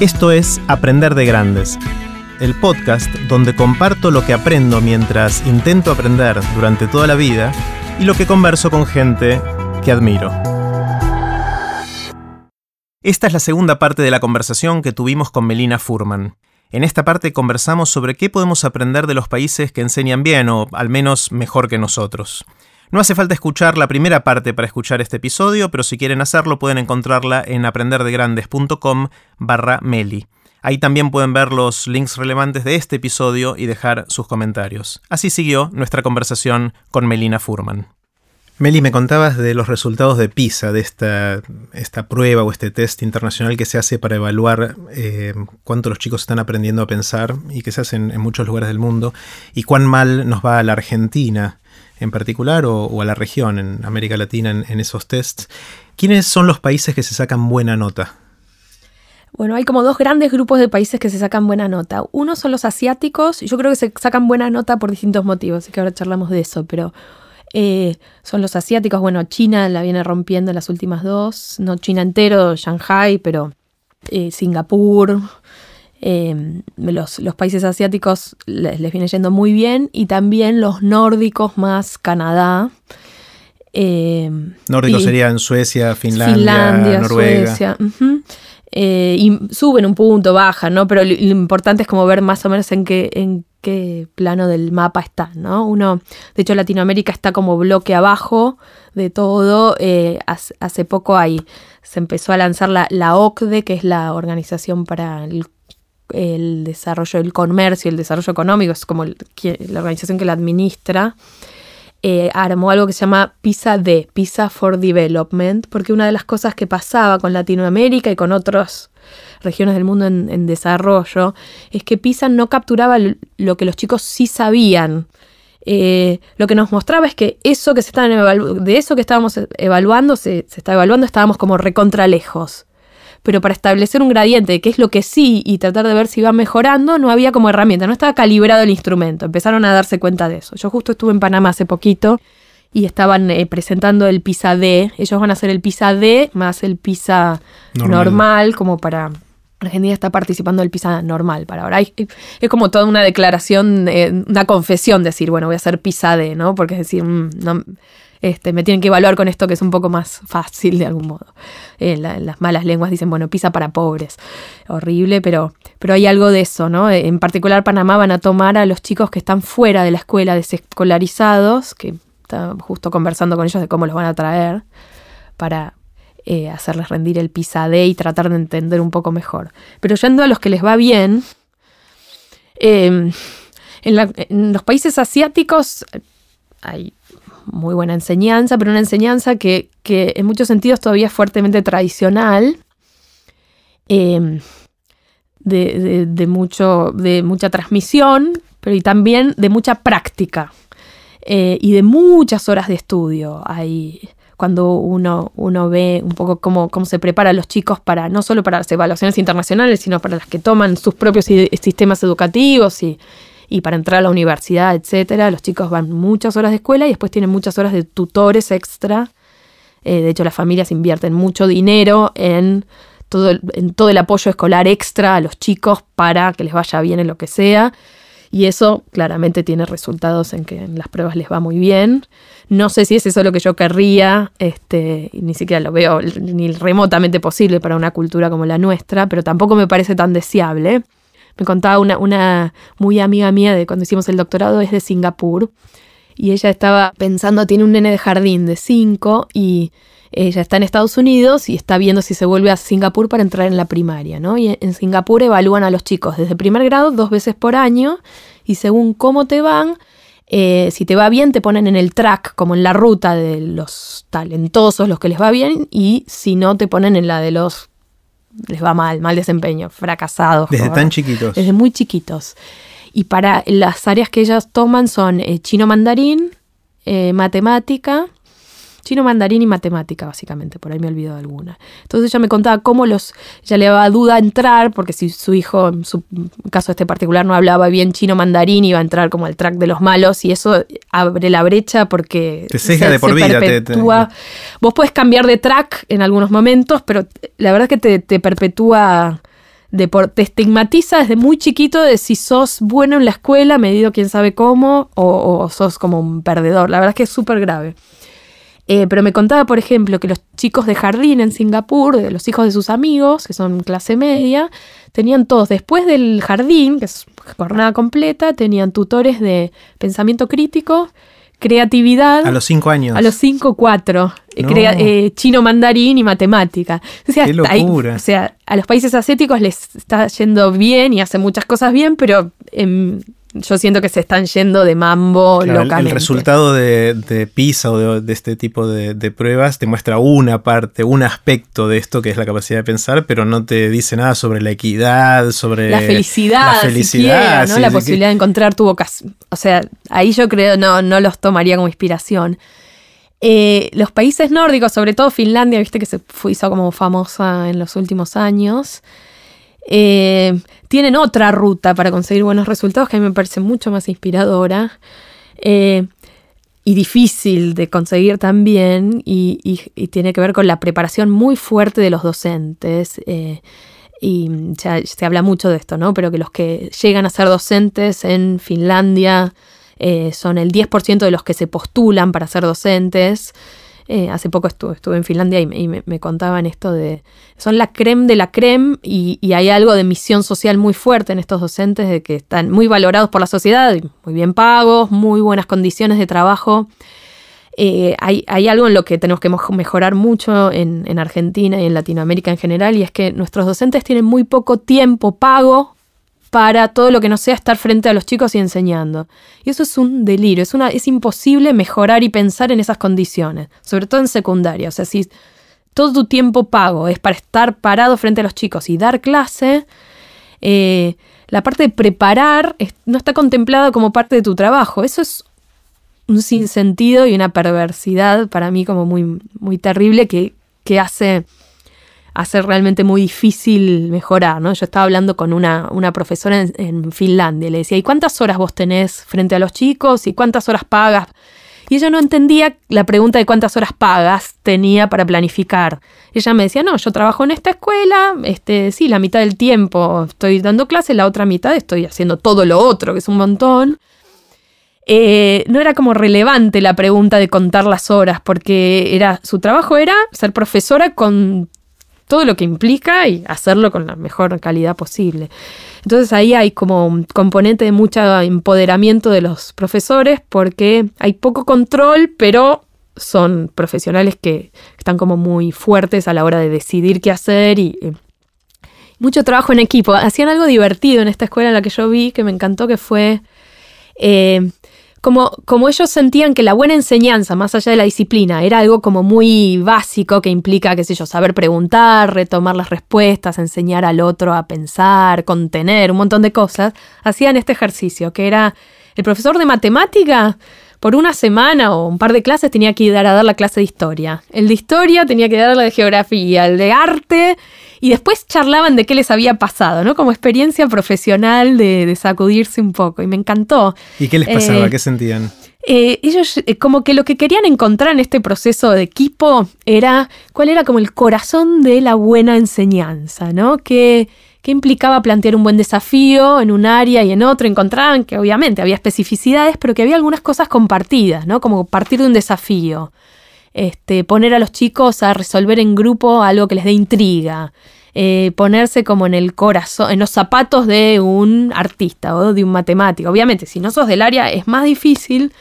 Esto es Aprender de Grandes, el podcast donde comparto lo que aprendo mientras intento aprender durante toda la vida y lo que converso con gente que admiro. Esta es la segunda parte de la conversación que tuvimos con Melina Furman. En esta parte conversamos sobre qué podemos aprender de los países que enseñan bien o al menos mejor que nosotros. No hace falta escuchar la primera parte para escuchar este episodio, pero si quieren hacerlo pueden encontrarla en aprenderdegrandes.com barra meli. Ahí también pueden ver los links relevantes de este episodio y dejar sus comentarios. Así siguió nuestra conversación con Melina Furman. Meli, me contabas de los resultados de PISA, de esta, esta prueba o este test internacional que se hace para evaluar eh, cuánto los chicos están aprendiendo a pensar y que se hace en, muchos lugares del mundo, y cuán mal nos va a la Argentina en particular o, a la región, en América Latina, en, esos tests. ¿Quiénes son los países que se sacan buena nota? Bueno, hay como dos grandes grupos de países que se sacan buena nota. Uno son los asiáticos, yo creo que se sacan buena nota por distintos motivos, así que ahora charlamos de eso, pero eh, son los asiáticos, bueno, China la viene rompiendo en las últimas dos, no China entero, Shanghai, pero eh, Singapur, Em, los, países asiáticos les, viene yendo muy bien y también los nórdicos más Canadá. Eh, Nórdicos serían Suecia, Finlandia, Noruega. Suecia. Eh, y suben un punto, bajan, ¿no? Pero lo, importante es como ver más o menos en qué, en qué plano del mapa está, ¿no? Uno, de hecho, Latinoamérica está como bloque abajo de todo. Eh, hace, poco ahí se empezó a lanzar la, la OCDE, que es la Organización para el el desarrollo del comercio, el desarrollo económico, es como la organización que la administra, eh, armó algo que se llama PISA D, PISA for Development, porque una de las cosas que pasaba con Latinoamérica y con otras regiones del mundo en, desarrollo es que PISA no capturaba lo que los chicos sí sabían. Eh, lo que nos mostraba es que eso que se de eso que estábamos evaluando, se, se está evaluando, estábamos como recontra lejos pero para establecer un gradiente de qué es lo que sí y tratar de ver si va mejorando, no había como herramienta, no estaba calibrado el instrumento. Empezaron a darse cuenta de eso. Yo justo estuve en Panamá hace poquito y estaban eh, presentando el PISA D. Ellos van a hacer el PISA D más el PISA normal, como para Argentina está participando del PISA normal para ahora. Es como toda una declaración, eh, una confesión, decir, bueno, voy a hacer PISA D, ¿no? Porque es decir, mm, no, este, me tienen que evaluar con esto que es un poco más fácil de algún modo. Eh, las malas lenguas dicen, bueno, pisa para pobres. Horrible, pero, pero hay algo de eso, ¿no? En particular Panamá van a tomar a los chicos que están fuera de la escuela desescolarizados, que está justo conversando con ellos de cómo los van a traer, para eh, hacerles rendir el PISA D y tratar de entender un poco mejor. Pero yendo a los que les va bien, em, en los países asiáticos hay muy buena enseñanza, pero una enseñanza que, en muchos sentidos todavía es fuertemente tradicional, em, de, mucho, de mucha transmisión, pero y también de mucha práctica eh, y de muchas horas de estudio. Hay, cuando uno, uno ve un poco cómo, cómo se preparan los chicos para, no solo para las evaluaciones internacionales, sino para las que toman sus propios sistemas educativos y, y para entrar a la universidad, etcétera, los chicos van muchas horas de escuela y después tienen muchas horas de tutores extra. Eh, de hecho, las familias invierten mucho dinero en todo, el, en todo el apoyo escolar extra a los chicos para que les vaya bien en lo que sea. Y eso claramente tiene resultados en que en las pruebas les va muy bien. No sé si es eso lo que yo querría, este, ni siquiera lo veo ni remotamente posible para una cultura como la nuestra, pero tampoco me parece tan deseable. Me contaba una, una muy amiga mía de cuando hicimos el doctorado, es de Singapur. Y ella estaba pensando, tiene un nene de jardín de 5 y ella está en Estados Unidos y está viendo si se vuelve a Singapur para entrar en la primaria, ¿no? Y en Singapur evalúan a los chicos desde primer grado dos veces por año y según cómo te van, eh, si te va bien te ponen en el track, como en la ruta de los talentosos, los que les va bien, y si no te ponen en la de los les va mal, mal desempeño, fracasados. Desde tan chiquitos. Desde muy chiquitos. Y para las áreas que ellas toman son eh, chino mandarín, eh, matemática, chino mandarín y matemática, básicamente, por ahí me olvido de alguna. Entonces ella me contaba cómo los, ella le daba duda entrar, porque si su hijo, en su caso este particular, no hablaba bien chino mandarín, iba a entrar como al track de los malos, y eso abre la brecha porque te ceja de por vida. Vos puedes cambiar de track en algunos momentos, pero la verdad es que te, perpetúa te estigmatiza desde muy chiquito de si sos bueno en la escuela, medido quién sabe cómo, o, sos como un perdedor. La verdad es que es súper grave. Eh, pero me contaba, por ejemplo, que los chicos de jardín en Singapur, de los hijos de sus amigos, que son clase media, tenían todos, después del jardín, que es jornada completa, tenían tutores de pensamiento crítico, creatividad. A los cinco años. A los cinco, cuatro. Eh, eh, chino mandarín y matemática. O sea, Qué locura. o sea, a los países asiáticos les está yendo bien y hacen muchas cosas bien, pero en yo siento que se están yendo de mambo locamente. El, resultado de, PISA o de, este tipo de, pruebas te muestra una parte, un aspecto de esto que es la capacidad de pensar, pero no te dice nada sobre la equidad, sobre la felicidad, la, felicidad, ¿no? la posibilidad de encontrar tu vocación. O sea, ahí yo creo no, no los tomaría como inspiración. Eh, los países nórdicos, sobre todo Finlandia, viste que se hizo como famosa en los últimos años. Eh, tienen otra ruta para conseguir buenos resultados que a mí me parece mucho más inspiradora eh, y difícil de conseguir también y, tiene que ver con la preparación muy fuerte de los docentes. Eh, y se habla mucho de esto, ¿no? Pero que los que llegan a ser docentes en Finlandia son el 10% de los que se postulan para ser docentes. Eh, hace poco estuve, estuve en Finlandia y, me, contaban esto de... Son la creme de la creme y, hay algo de misión social muy fuerte en estos docentes, de que están muy valorados por la sociedad, muy bien pagos, muy buenas condiciones de trabajo. Eh, hay, algo en lo que tenemos que mejorar mucho en, en, Argentina y en Latinoamérica en general, y es que nuestros docentes tienen muy poco tiempo pago para todo lo que no sea estar frente a los chicos y enseñando. Y eso es un delirio, es, una, es imposible mejorar y pensar en esas condiciones, sobre todo en secundaria. O sea, si todo tu tiempo pago es para estar parado frente a los chicos y dar clase, eh, la parte de preparar no está contemplada como parte de tu trabajo. Eso es un sinsentido y una perversidad para mí como muy, muy terrible que, que hace hacer realmente muy difícil mejorar, ¿no? Yo estaba hablando con una, profesora en, Finlandia y le decía, ¿y cuántas horas vos tenés frente a los chicos? ¿Y cuántas horas pagas? Y ella no entendía la pregunta de cuántas horas pagas tenía para planificar. Ella me decía, no, yo trabajo en esta escuela, este, sí, la mitad del tiempo estoy dando clases, la otra mitad estoy haciendo todo lo otro, que es un montón. Eh, no era como relevante la pregunta de contar las horas, porque era, su trabajo era ser profesora con todo lo que implica y hacerlo con la mejor calidad posible. Entonces ahí hay como un componente de mucho empoderamiento de los profesores porque hay poco control, pero son profesionales que están como muy fuertes a la hora de decidir qué hacer y mucho trabajo en equipo. Hacían algo divertido en esta escuela en la que yo vi que me encantó que fue eh, como, ellos sentían que la buena enseñanza, más allá de la disciplina, era algo como muy básico que implica, qué sé yo, saber preguntar, retomar las respuestas, enseñar al otro a pensar, contener, un montón de cosas, hacían este ejercicio, que era el profesor de matemática por una semana o un par de clases tenía que ir a dar la clase de historia. El de historia tenía que dar la de geografía, el de arte y después charlaban de qué les había pasado, ¿no? Como experiencia profesional de, sacudirse un poco. Y me encantó. ¿Y qué les pasaba? Eh, ¿Qué sentían? Eh, ellos eh, como que lo que querían encontrar en este proceso de equipo era cuál era como el corazón de la buena enseñanza, ¿no? Que, que implicaba plantear un buen desafío en un área y en otro. Encontraban que obviamente había especificidades, pero que había algunas cosas compartidas, ¿no? Como partir de un desafío este, poner a los chicos a resolver en grupo algo que les dé intriga, eh, ponerse como en el corazón, en los zapatos de un artista o de un matemático. Obviamente, si no sos del área es más difícil,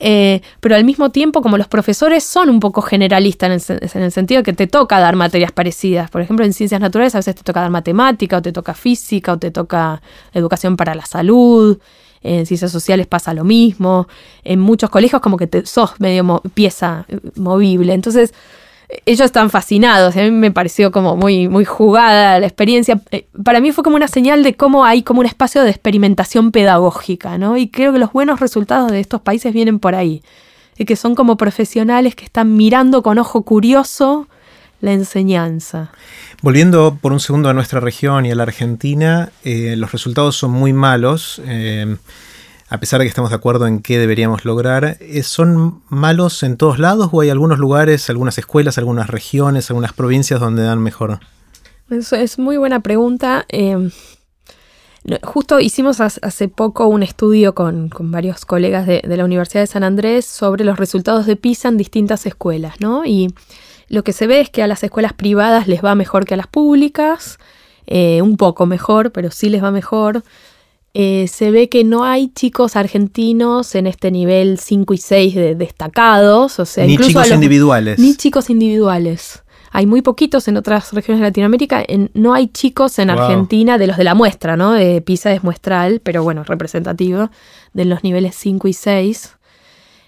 eh, pero al mismo tiempo, como los profesores son un poco generalistas en el, en el, sentido que te toca dar materias parecidas. Por ejemplo, en ciencias naturales a veces te toca dar matemática, o te toca física, o te toca educación para la salud en ciencias sociales pasa lo mismo, en muchos colegios como que te, sos medio pieza eh, movible, entonces ellos están fascinados, a mí me pareció como muy, muy jugada la experiencia, eh, para mí fue como una señal de cómo hay como un espacio de experimentación pedagógica, ¿no? Y creo que los buenos resultados de estos países vienen por ahí, y que son como profesionales que están mirando con ojo curioso la enseñanza. Volviendo por un segundo a nuestra región y a la Argentina, eh, los resultados son muy malos. Eh, a pesar de que estamos de acuerdo en qué deberíamos lograr, eh, ¿son malos en todos lados o hay algunos lugares, algunas escuelas, algunas regiones, algunas provincias donde dan mejor? Eso es muy buena pregunta. Eh, justo hicimos hace poco un estudio con, varios colegas de, la Universidad de San Andrés sobre los resultados de PISA en distintas escuelas, ¿no? Y lo que se ve es que a las escuelas privadas les va mejor que a las públicas, eh, un poco mejor, pero sí les va mejor. Eh, se ve que no hay chicos argentinos en este nivel 5 y 6 de destacados, o sea, ni chicos individuales. Ni chicos individuales. Hay muy poquitos en otras regiones de Latinoamérica. no hay chicos en Argentina de los de la muestra, ¿no? De PISA es muestral, pero bueno, representativo, de los niveles 5 y 6.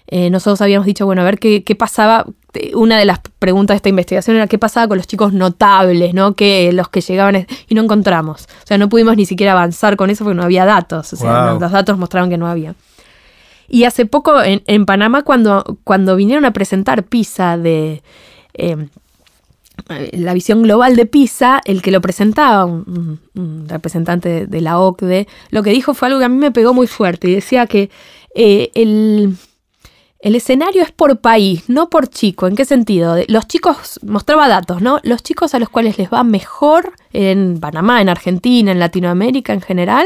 Eh, nosotros habíamos dicho, bueno, a ver qué, qué, pasaba. Una de las preguntas de esta investigación era qué pasaba con los chicos notables, ¿no? Que los que llegaban y no encontramos. O sea, no pudimos ni siquiera avanzar con eso porque no había datos. O sea, los datos mostraron que no había. Y hace poco en, Panamá, cuando, cuando vinieron a presentar PISA de eh, la visión global de PISA, el que lo presentaba, un, representante de, la OCDE, lo que dijo fue algo que a mí me pegó muy fuerte y decía que eh, el, el escenario es por país, no por chico. ¿En qué sentido? Los chicos, mostraba datos, ¿no? Los chicos a los cuales les va mejor en Panamá, en Argentina, en Latinoamérica en general,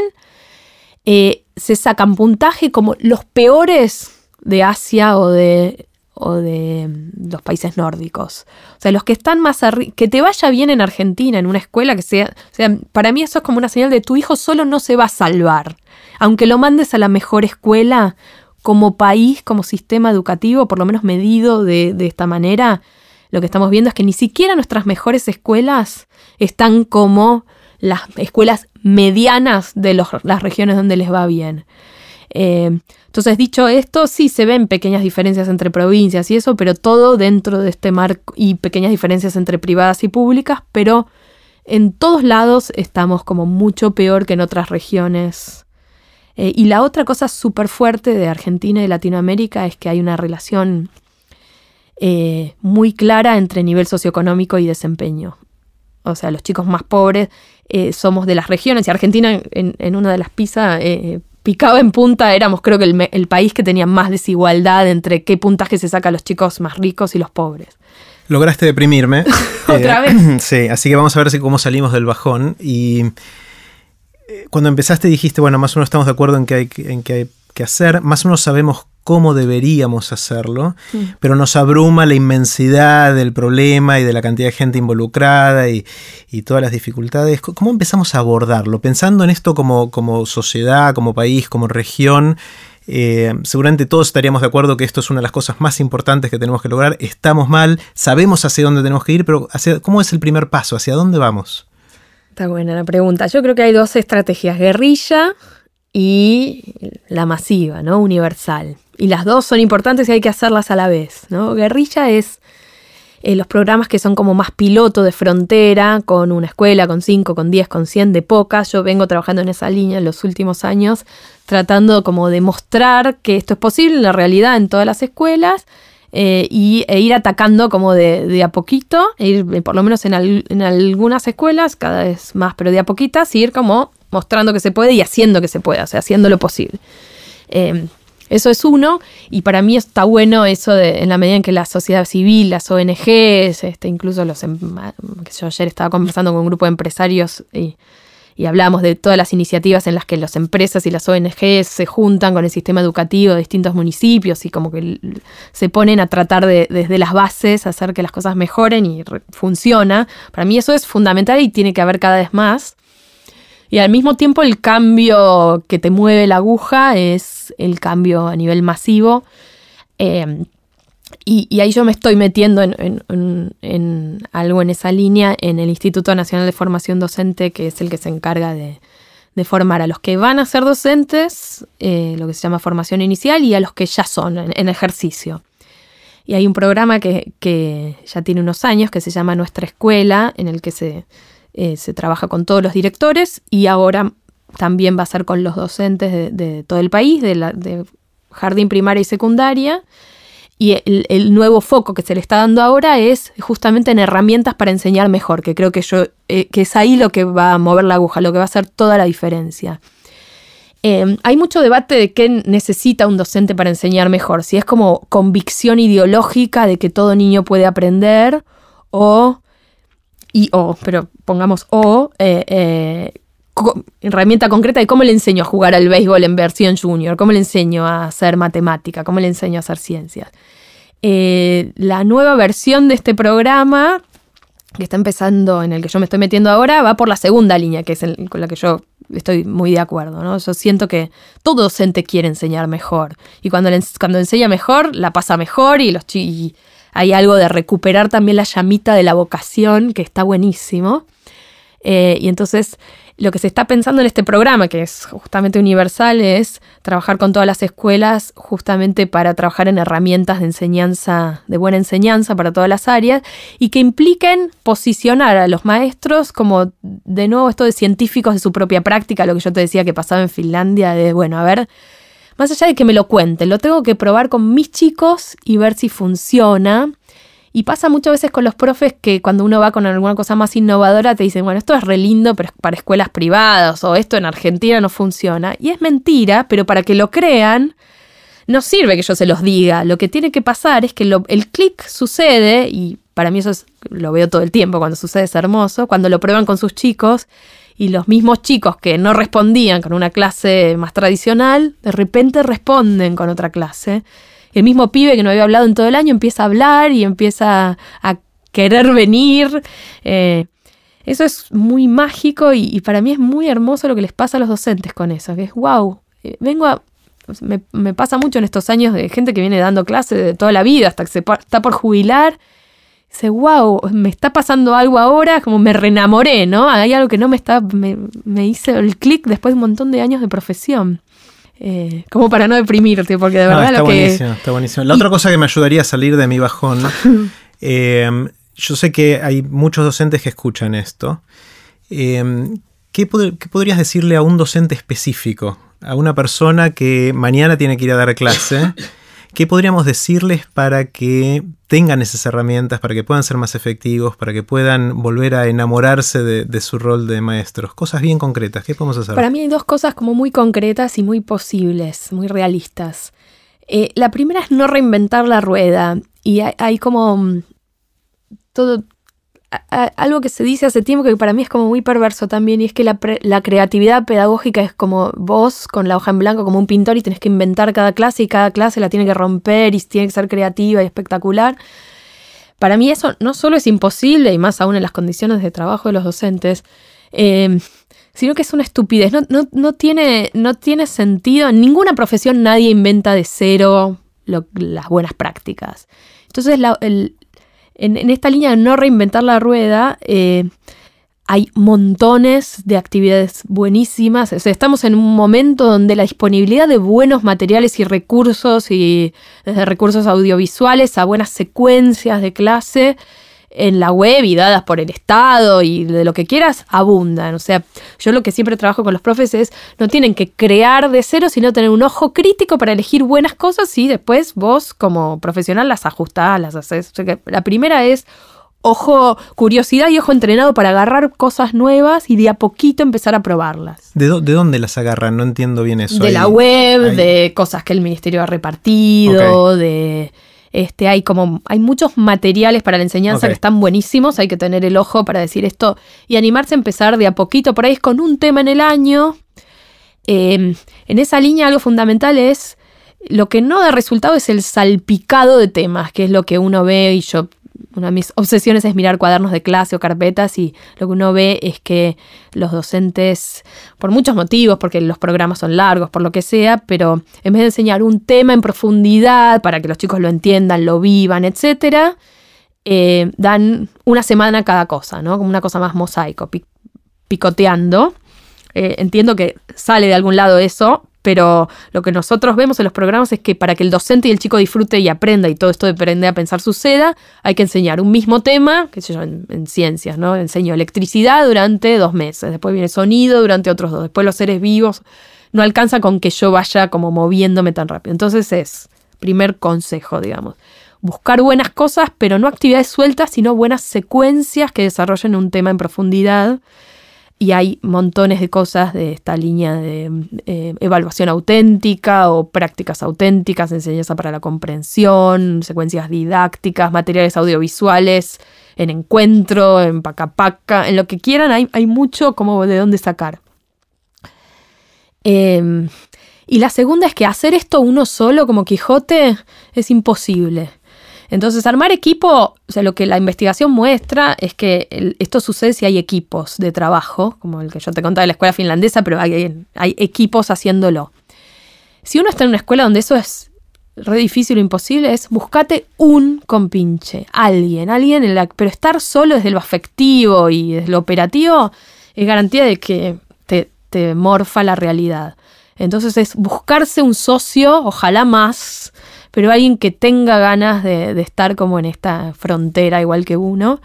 eh, se sacan puntaje como los peores de Asia o de, o de mm, los países nórdicos. O sea, los que están más arriba, que te vaya bien en Argentina, en una escuela que sea, o sea, para mí eso es como una señal de tu hijo solo no se va a salvar. Aunque lo mandes a la mejor escuela, como país, como sistema educativo, por lo menos medido de, esta manera, lo que estamos viendo es que ni siquiera nuestras mejores escuelas están como las escuelas medianas de las regiones donde les va bien. Eh, entonces, dicho esto, sí se ven pequeñas diferencias entre provincias y eso, pero todo dentro de este marco y pequeñas diferencias entre privadas y públicas, pero en todos lados estamos como mucho peor que en otras regiones eh, y la otra cosa súper fuerte de Argentina y Latinoamérica es que hay una relación eh, muy clara entre nivel socioeconómico y desempeño. O sea, los chicos más pobres eh, somos de las regiones y Argentina en, una de las PISA picaba en punta, éramos creo que el, país que tenía más desigualdad entre qué puntaje se saca a los chicos más ricos y los pobres. Lograste deprimirme. ¿Otra vez? Sí, así que vamos a ver si cómo salimos del bajón. Y cuando empezaste dijiste, bueno, más o menos estamos de acuerdo en que hay, en que, hay que hacer, más o menos sabemos cómo deberíamos hacerlo, mm. pero nos abruma la inmensidad del problema y de la cantidad de gente involucrada y, todas las dificultades. ¿Cómo empezamos a abordarlo? Pensando en esto como, como sociedad, como país, como región, eh, seguramente todos estaríamos de acuerdo que esto es una de las cosas más importantes que tenemos que lograr. Estamos mal, sabemos hacia dónde tenemos que ir, pero hacia, ¿cómo es el primer paso? ¿Hacia dónde vamos? Está buena la pregunta. Yo creo que hay dos estrategias, guerrilla y la masiva, ¿no? Universal. Y las dos son importantes y hay que hacerlas a la vez, ¿no? Guerrilla es eh, los programas que son como más piloto de frontera, con una escuela, con 5, con 10, con 100, de pocas. Yo vengo trabajando en esa línea en los últimos años, tratando como de mostrar que esto es posible en la realidad en todas las escuelas eh, y, e ir atacando como de, a poquito, e ir eh, por lo menos en, algunas escuelas, cada vez más, pero de a poquitas, ir como mostrando que se puede y haciendo que se pueda, o sea, haciendo lo posible. Em, eso es uno, y para mí está bueno eso de, en la medida en que la sociedad civil, las ONGs, este, incluso los, em, que yo ayer estaba conversando con un grupo de empresarios y y hablamos de todas las iniciativas en las que las empresas y las ONGs se juntan con el sistema educativo de distintos municipios y como que se ponen a tratar de, desde las bases hacer que las cosas mejoren y funciona. Para mí eso es fundamental y tiene que haber cada vez más. Y al mismo tiempo el cambio que te mueve la aguja es el cambio a nivel masivo. Eh, y, ahí yo me estoy metiendo en, algo en esa línea en el Instituto Nacional de Formación Docente, que es el que se encarga de, formar a los que van a ser docentes, eh, lo que se llama formación inicial, y a los que ya son en, ejercicio. Y hay un programa que, ya tiene unos años que se llama Nuestra Escuela, en el que se, eh, se trabaja con todos los directores y ahora también va a ser con los docentes de, todo el país, de, la, de jardín primaria y secundaria y el, nuevo foco que se le está dando ahora es justamente en herramientas para enseñar mejor, que creo que, yo, eh, que es ahí lo que va a mover la aguja, lo que va a hacer toda la diferencia. Em, hay mucho debate de qué necesita un docente para enseñar mejor, si es como convicción ideológica de que todo niño puede aprender o y o, pero pongamos o, eh, eh, herramienta concreta de cómo le enseño a jugar al béisbol en versión junior, cómo le enseño a hacer matemática, cómo le enseño a hacer ciencias. Eh, la nueva versión de este programa, que está empezando, en el que yo me estoy metiendo ahora, va por la segunda línea, que es con la que yo estoy muy de acuerdo. ¿no? Yo siento que todo docente quiere enseñar mejor. Y cuando, cuando enseña mejor, la pasa mejor y, y hay algo de recuperar también la llamita de la vocación, que está buenísimo. Eh, y entonces lo que se está pensando en este programa, que es justamente universal, es trabajar con todas las escuelas justamente para trabajar en herramientas de enseñanza, de buena enseñanza para todas las áreas, y que impliquen posicionar a los maestros como, de nuevo, esto de científicos de su propia práctica, lo que yo te decía que pasaba en Finlandia, de, bueno, a ver, más allá de que me lo cuenten, lo tengo que probar con mis chicos y ver si funciona. Y pasa muchas veces con los profes que cuando uno va con alguna cosa más innovadora te dicen, bueno, esto es re lindo pero para escuelas privadas o esto en Argentina no funciona. Y es mentira, pero para que lo crean, no sirve que yo se los diga. Lo que tiene que pasar es que el clic sucede, y para mí eso lo veo todo el tiempo, cuando sucede es hermoso, cuando lo prueban con sus chicos y los mismos chicos que no respondían con una clase más tradicional, de repente responden con otra clase el mismo pibe que no había hablado en todo el año empieza a hablar y empieza a querer venir. Eh, eso es muy mágico y, para mí es muy hermoso lo que les pasa a los docentes con eso, que es wow, eh, vengo a... Me, pasa mucho en estos años de gente que viene dando clases de toda la vida hasta que se está por jubilar. Dice, wow, me está pasando algo ahora, como me reenamoré, ¿no? Hay algo que no me está, me, me hice el clic después de un montón de años de profesión. Eh, como para no deprimirte, porque de verdad está buenísimo, Está buenísimo. La otra cosa que me ayudaría a salir de mi bajón, eh, yo sé que hay muchos docentes que escuchan esto. Eh, ¿qué, podrías decirle a un docente específico? A una persona que mañana tiene que ir a dar clase ¿Qué podríamos decirles para que tengan esas herramientas, para que puedan ser más efectivos, para que puedan volver a enamorarse de, su rol de maestros? Cosas bien concretas, ¿qué podemos hacer? Para mí hay dos cosas como muy concretas y muy posibles, muy realistas. Eh, la primera es no reinventar la rueda. Y hay como mm, algo que se dice hace tiempo que para mí es como muy perverso también, y es que la, creatividad pedagógica es como vos con la hoja en blanco, como un pintor, y tenés que inventar cada clase y cada clase la tiene que romper y tiene que ser creativa y espectacular. Para mí eso no solo es imposible, y más aún en las condiciones de trabajo de los docentes, eh, sino que es una estupidez. No, tiene, no tiene sentido. En ninguna profesión nadie inventa de cero las buenas prácticas. Entonces la, en, esta línea de no reinventar la rueda, eh, hay montones de actividades buenísimas. estamos en un momento donde la disponibilidad de buenos materiales y recursos, y desde recursos audiovisuales a buenas secuencias de clase, en la web y dadas por el Estado y de lo que quieras, abundan. O sea, yo lo que siempre trabajo con los profes es, no tienen que crear de cero, sino tener un ojo crítico para elegir buenas cosas y después vos como profesional las ajustás, las haces. O sea que la primera es ojo, curiosidad y ojo entrenado para agarrar cosas nuevas y de a poquito empezar a probarlas. ¿De, dónde las agarran? No entiendo bien eso. De la web, de cosas que el ministerio ha repartido, de este, hay como, hay muchos materiales para la enseñanza que están buenísimos, hay que tener el ojo para decir esto y animarse a empezar de a poquito, por ahí es con un tema en el año. Em, en esa línea algo fundamental es, lo que no da resultado es el salpicado de temas, que es lo que uno ve y yo una de mis obsesiones es mirar cuadernos de clase o carpetas y lo que uno ve es que los docentes, por muchos motivos, porque los programas son largos, por lo que sea, pero en vez de enseñar un tema en profundidad para que los chicos lo entiendan, lo vivan, etc., eh, dan una semana cada cosa, ¿no? Como una cosa más mosaico, picoteando. Eh, entiendo que sale de algún lado eso, pero lo que nosotros vemos en los programas es que para que el docente y el chico disfrute y aprenda y todo esto de aprender a pensar suceda, hay que enseñar un mismo tema, que sé yo, en, ciencias, ¿no? Enseño electricidad durante dos meses, después viene sonido durante otros dos, después los seres vivos, no alcanza con que yo vaya como moviéndome tan rápido. Entonces es, primer consejo, digamos, buscar buenas cosas, pero no actividades sueltas, sino buenas secuencias que desarrollen un tema en profundidad y hay montones de cosas de esta línea de eh, evaluación auténtica o prácticas auténticas, enseñanza para la comprensión, secuencias didácticas, materiales audiovisuales, en encuentro, en pacapaca, en lo que quieran, hay, hay mucho como de dónde sacar. Em, y la segunda es que hacer esto uno solo como Quijote es imposible. Entonces, armar equipo, o sea, lo que la investigación muestra es que esto sucede si hay equipos de trabajo, como el que yo te contaba de la escuela finlandesa, pero hay, hay equipos haciéndolo. Si uno está en una escuela donde eso es re difícil o imposible, es buscate un compinche, alguien, alguien, en la, pero estar solo desde lo afectivo y desde lo operativo es garantía de que te, te morfa la realidad. Entonces es buscarse un socio, ojalá más, pero alguien que tenga ganas de, estar como en esta frontera igual que uno.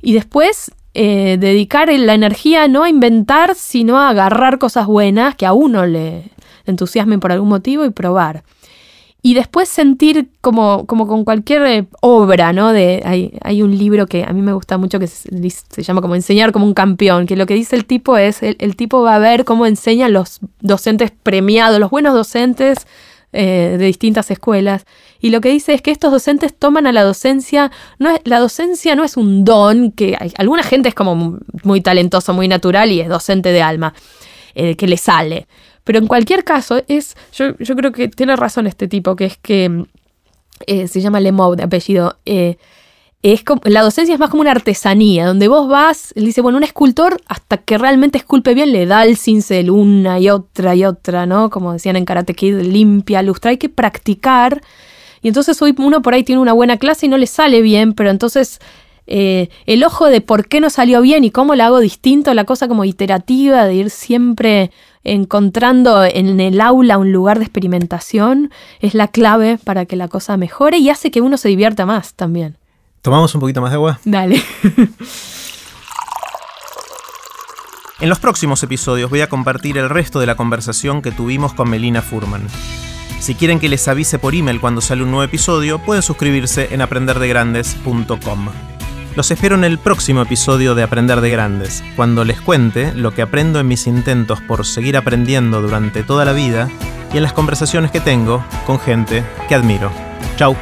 Y después eh, dedicar la energía no a inventar, sino a agarrar cosas buenas que a uno le entusiasmen por algún motivo y probar. Y después sentir como, como con cualquier eh, obra, ¿no? De, hay, hay, un libro que a mí me gusta mucho que se, llama como Enseñar como un campeón, que lo que dice el tipo es, el, el tipo va a ver cómo enseñan los docentes premiados, los buenos docentes eh, de distintas escuelas. Y lo que dice es que estos docentes toman a la docencia, no es, la docencia no es un don, que hay, alguna gente es como muy talentoso, muy natural y es docente de alma, eh, que le sale. Pero en cualquier caso, es, yo, yo, creo que tiene razón este tipo, que es que eh, se llama Lemou de apellido es como, la docencia es más como una artesanía, donde vos vas, él dice, bueno, un escultor hasta que realmente esculpe bien le da el cincel una y otra y otra, ¿no? Como decían en Karate Kid, limpia, lustra, hay que practicar. Y entonces hoy uno por ahí tiene una buena clase y no le sale bien, pero entonces eh, el ojo de por qué no salió bien y cómo la hago distinto, la cosa como iterativa de ir siempre encontrando en el aula un lugar de experimentación, es la clave para que la cosa mejore y hace que uno se divierta más también. ¿Tomamos un poquito más de agua? Dale. En los próximos episodios voy a compartir el resto de la conversación que tuvimos con Melina Furman. Si quieren que les avise por email cuando sale un nuevo episodio, pueden suscribirse en aprenderdegrandes.com. Los espero en el próximo episodio de Aprender de Grandes, cuando les cuente lo que aprendo en mis intentos por seguir aprendiendo durante toda la vida y en las conversaciones que tengo con gente que admiro. Chau.